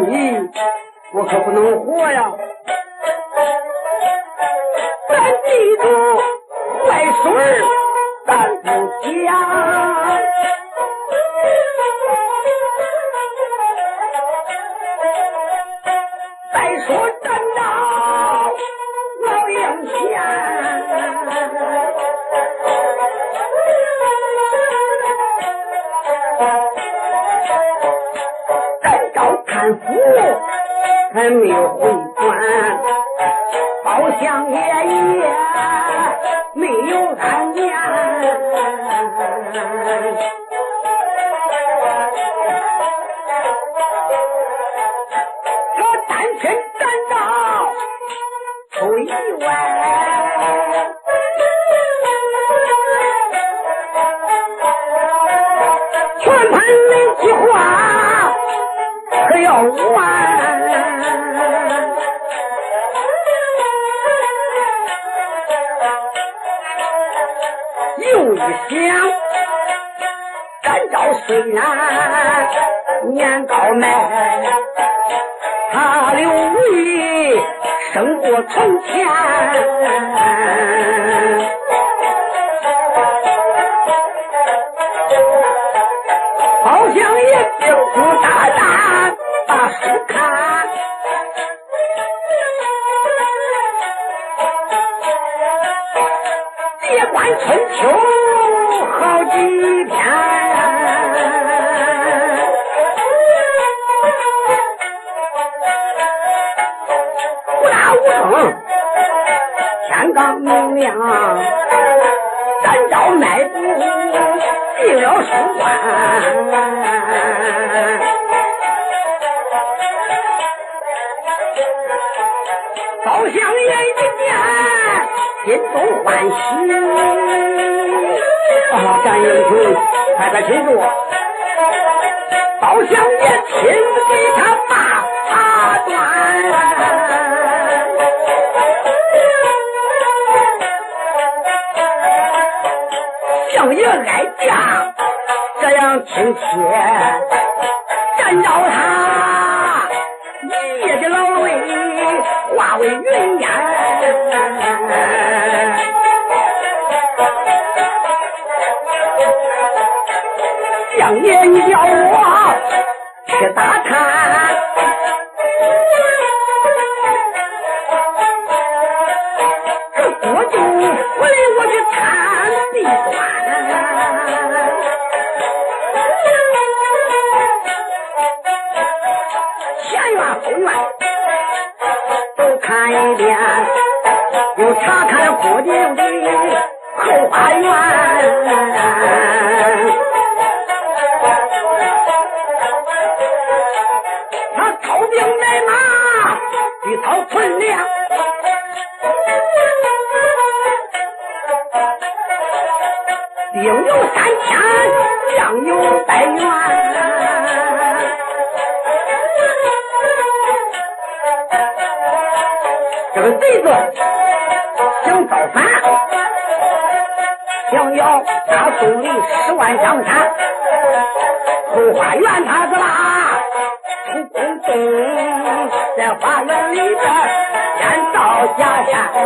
你，我可不能活呀！全盘一句话，可要完。又一想，虽然年高迈，他留意。从前好像也就不大胆把书看，别管春秋好几天。为云烟，将军，你叫我去打他。兵有三千，将有百员。这个贼子想造反，想要他送里十万江山。后花园他是啦，不公公在花园里边建造假山。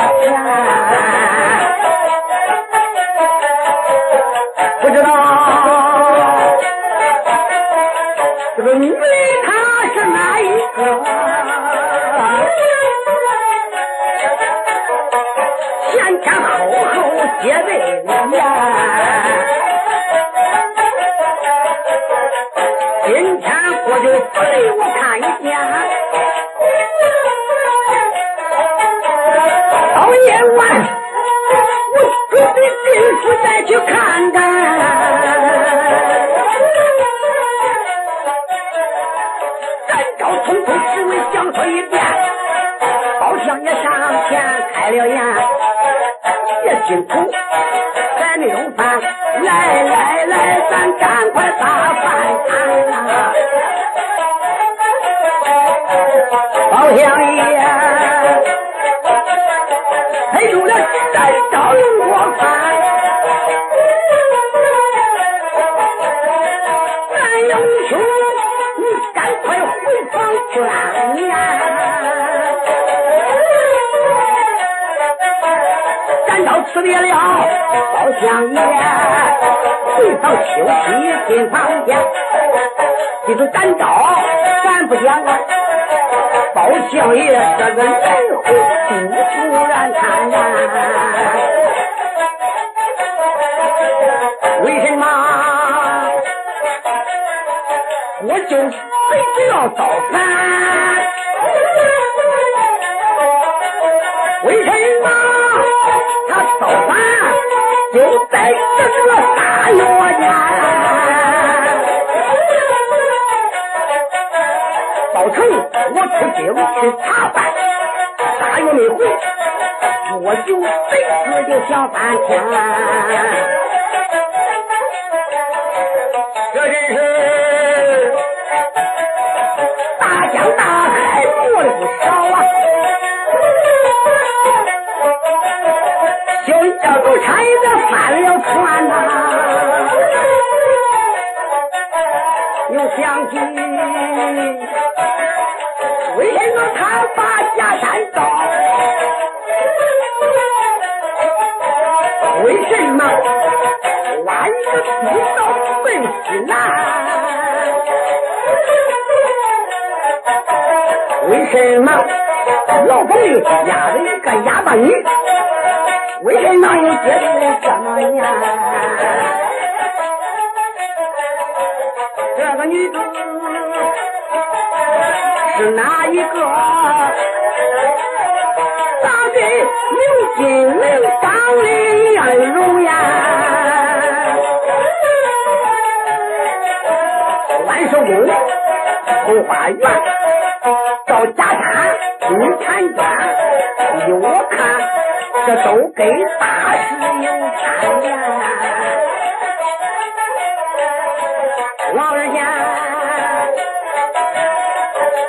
大休息进房间。记住咱招，咱不讲啊。包相爷这个人会不不然看呀？为什么？我就非得要造反？为什么他造反就在这个我出京去查办，大月没回，我就得自己想半天。老冯里压了一个哑巴女？为什么又觉得这么样？这个女子是哪一个？长得有金陵当的容颜？万寿宫后花园到家看官，依我看，这都跟大事有看呀。老人家，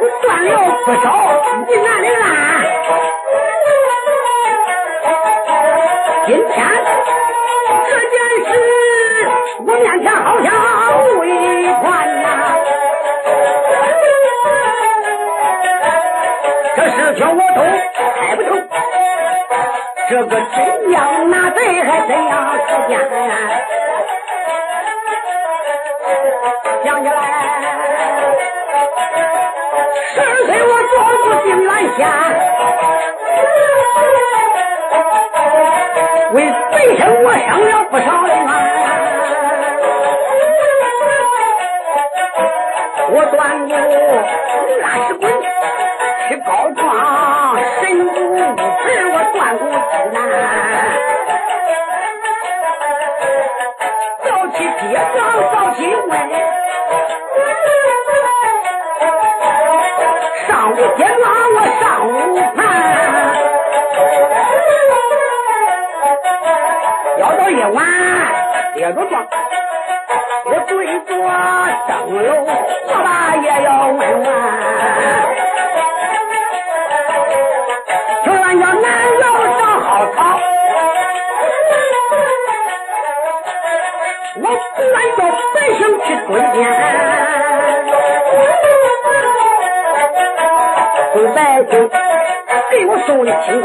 我断了不少个真样拿贼还真样出奸。想起来，十岁我做过定远县，为北生我生了不少的冤。我断过拉屎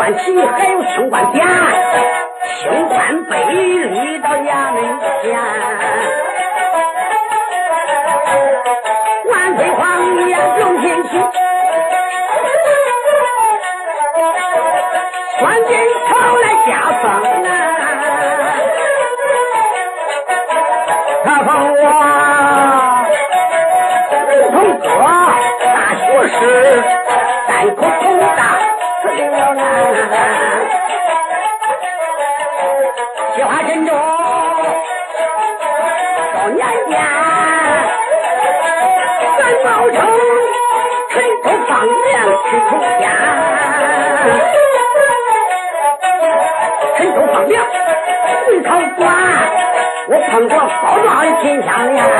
官旗，还有清官匾，Yeah.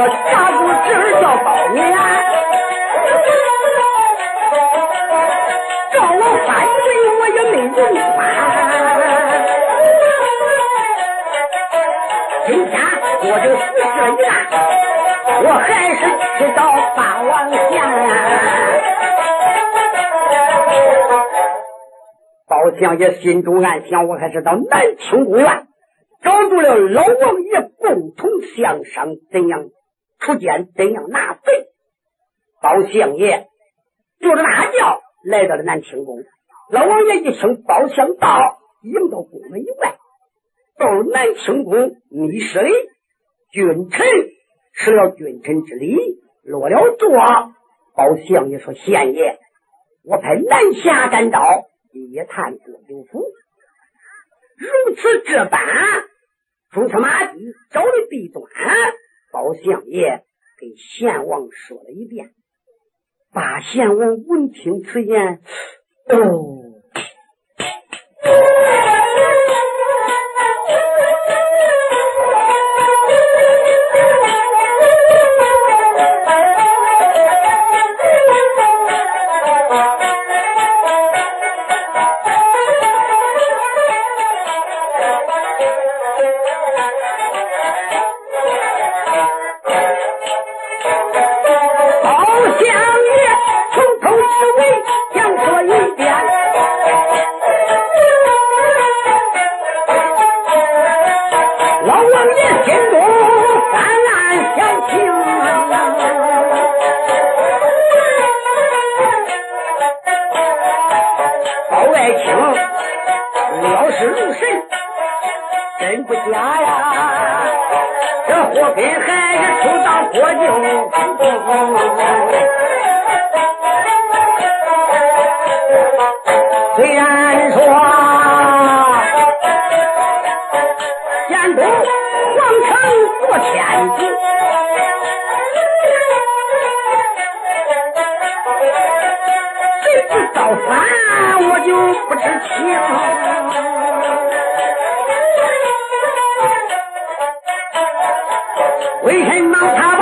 我大姑侄儿叫包勉告我三罪我也没人管今天我就死这一了我还是去到八王相包相爷心中暗想我还是到南清宫院找住了老王爷共同相商怎样出奸，怎样纳贼。包相爷就着大轿来到了南清宫。老王爷一声包相到，迎到宫门以外，到了南清宫密室里，君臣吃了君臣之礼，落了座。包相爷说：“县爷，我派南下赶到。”一探各州府，如此这般，朱车马驹找的弊端，包相爷给贤王说了一遍。把贤王闻听此言，哦。做事可不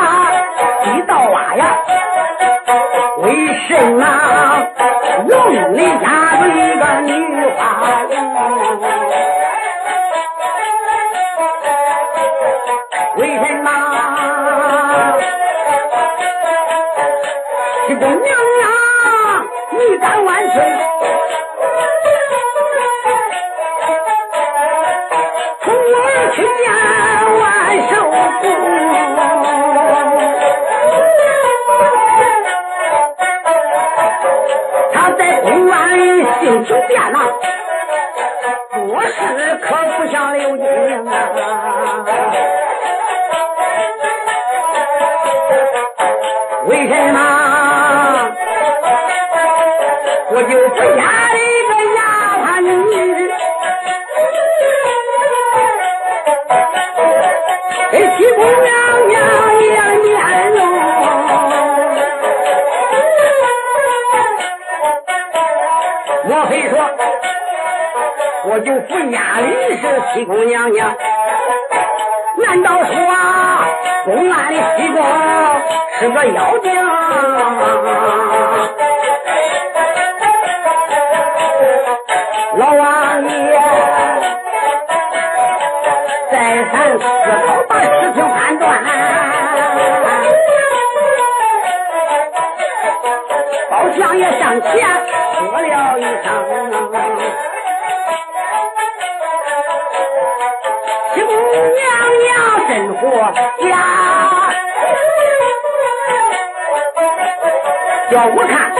要我看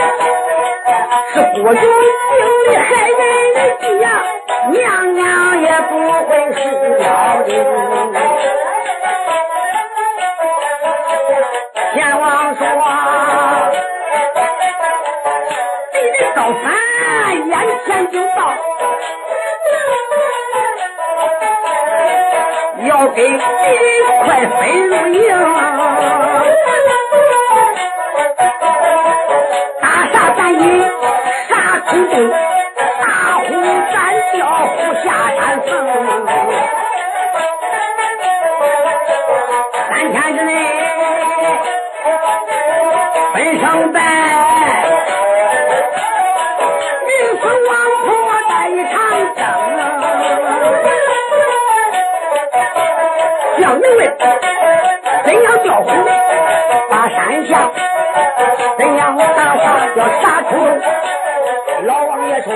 是郭永定的害人的计呀，娘娘也不会是妖精。分胜败，明死王婆带一场争。将明问怎样叫虎把山下，怎样打杀要杀出老王爷说：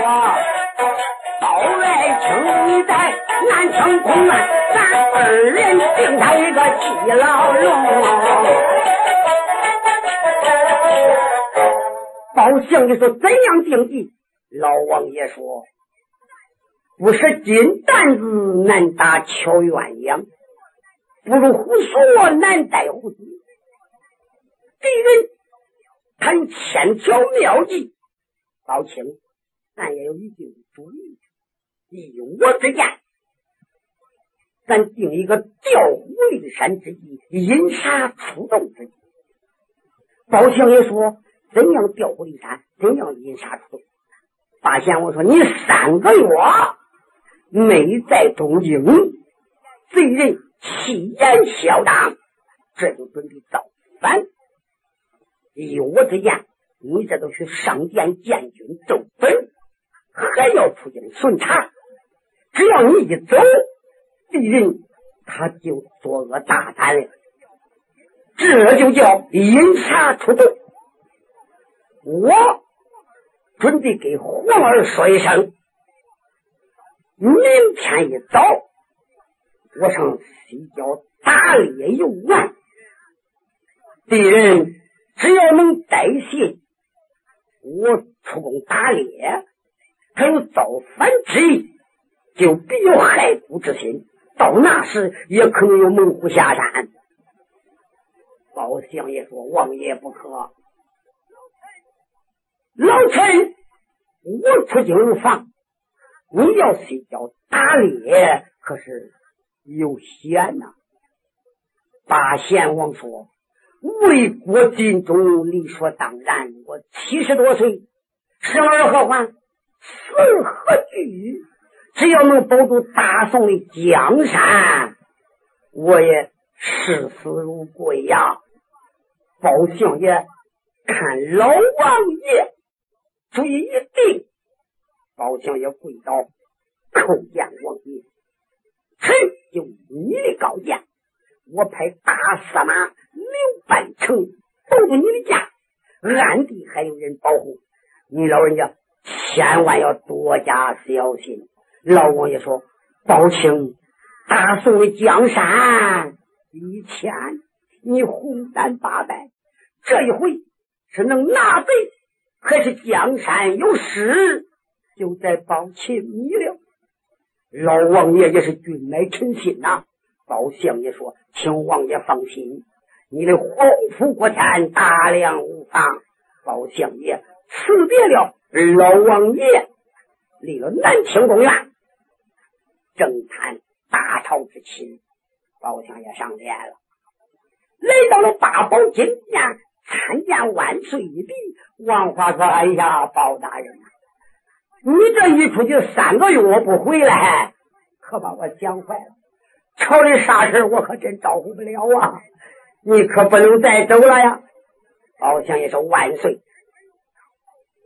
包相爷说怎样定计？老王爷说：不是金担子难打敲鸳鸯。不如胡说，难带胡子。敌人谈千条妙计，高清，咱也有一定的主意。以我之见，咱定一个调虎离山之计，引杀出动之计。包相爷说：“怎样调虎离山？怎样引杀出动？”八贤我说：“你三个月没在东京，贼人。”气焰嚣张，这就准备造反。依我之言，你这都去上殿见君奏本，还要出京巡查。只要你一走，敌人他就作恶大胆了。这就叫引察出动。我准备给皇儿说一声，明天一早。我上西郊打猎游玩，敌人只要能带信，我出宫打猎，他有造反之意，就必有害孤之心。到那时也可能有猛虎下山。包相爷说：“王爷不可，老臣我出京无妨。你要睡觉打猎，可是？”有险呐！八贤王说：“为国尽忠，理所当然。我七十多岁，生而何患？死何惧？只要能保住大宋的江山，我也视死如归呀！”包相爷看老王爷注意一定，包相爷跪倒叩见王爷。臣就你的高见，我派大司马刘半成保住你的家，暗地还有人保护你老人家，千万要多加小心。老王爷说：“包青，大宋的江山以前你红胆八百，这一回是能拿贼，还是江山有失，就在包青你了。”老王爷也是君乃臣心呐，包相爷说：“请王爷放心，你的皇甫国天大量无妨。”包相爷辞别了老王爷，离了南清宫院，正谈大朝之亲。包相爷上殿了，来到了八宝金殿，参见万岁一帝。王华说：“哎呀，包大人啊，你这一出去三个月我不回来，可把我想坏了。朝里啥事我可真招呼不了啊！你可不能再走了呀！包相爷说万岁，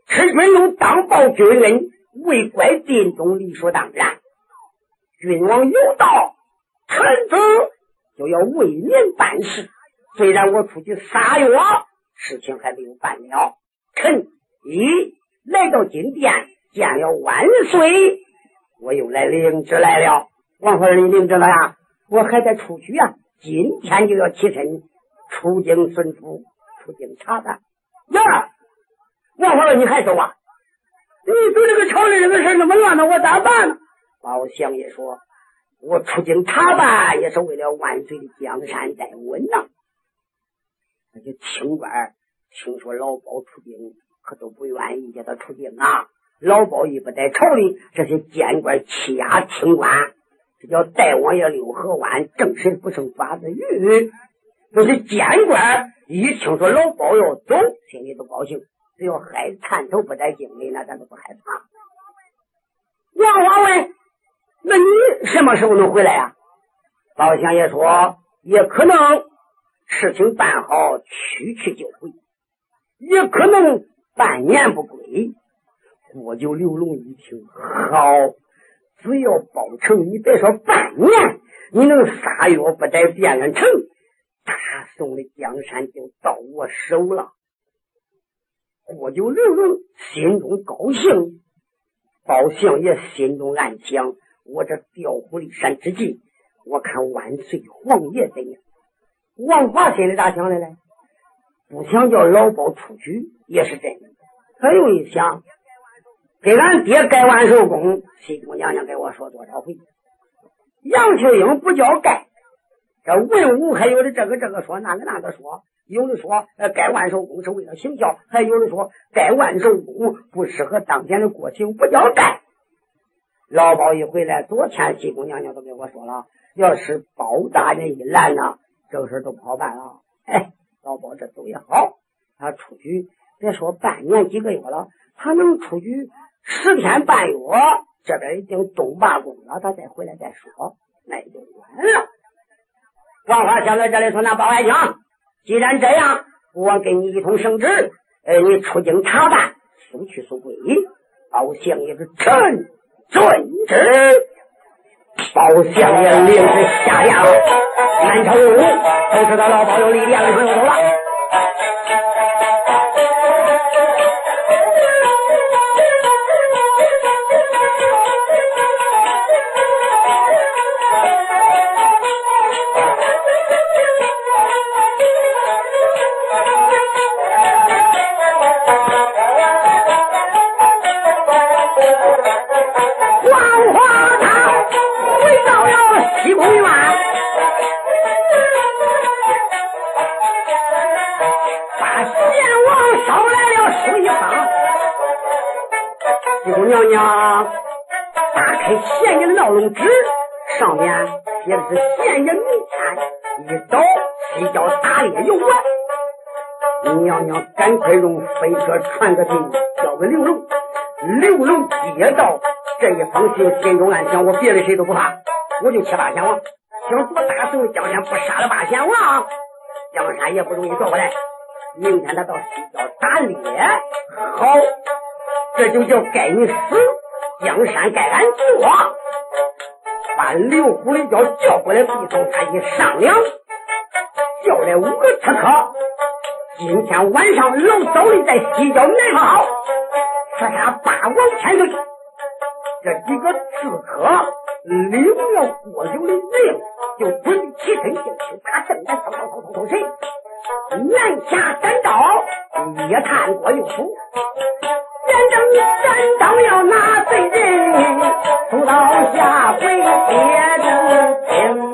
赤军有当报君恩，为国尽忠，理所当然。君王有道，臣子就要为民办事。虽然我出去仨月，事情还没有办了。臣一来到金殿，见了万岁，我又来领旨来了。王夫人，你领旨了呀？我还得出去呀，今天就要起身出京巡抚，出京查办。呀，王夫人，你还走啊？你走这个朝里这个事那么乱呢，我咋办呢？包相爷说：“我出京查办也是为了万岁的江山在稳呐。”那些清官听说老包出兵，可都不愿意叫他出兵啊。老包一不在朝里，这些监官欺压清官。这叫大王爷六合湾，正神不胜法子鱼。那些监官一听说老包要走，心里都高兴。只要害探头不在京里，那咱都不害怕。王华问：“那你什么时候能回来呀？”包相爷说：“也可能事情办好，去去就回；也可能半年不归。”郭九刘龙一听，好。只要包成，你别说半年，你能仨月不在汴梁城，大宋的江山就到我手了。郭九刘龙心中高兴，包相爷心中暗想：我这调虎离山之计，我看万岁皇爷怎样？王华心里咋想的呢？不想叫老包出去也是真的，他又一想。给俺爹盖万寿宫，西宫娘娘给我说多少回？杨秀英不叫盖，这文武还有的这个这个说那个那个说，有的说盖万寿宫是为了行孝，还有的说盖万寿宫不适合当前的国情，不叫盖。老包一回来，昨天西宫娘娘都给我说了，要是包大人一拦呢，这个事都不好办了。哎，老包这走也好，他出去别说半年几个月了，他能出去。十天半月，这边已经东罢工了，他再回来再说，那就晚了。王华想在这里说：“那包爱卿，既然这样，我给你一通圣旨，呃，你出京查办，速去速归。”包相爷是臣遵旨。包相爷领旨下殿，南朝有五都知道老包有力量的朋友走了。一封信，心中暗想：我别的谁都不怕，我就七八贤王，想做大宋的江山，不杀了八贤王，江山也不容易夺回来。明天他到西郊打猎，好。这就叫该你死，江山该俺夺。把刘虎的叫叫过来，地头他一商量，叫来五个刺客。今天晚上老早的在西郊埋伏好，说他八王千岁。这几个刺客领了郭九的命，就滚起身就去打正南，走走走走走谁？南下斩刀，也看郭九出。眼睁三招要拿贼人，从刀下回接着。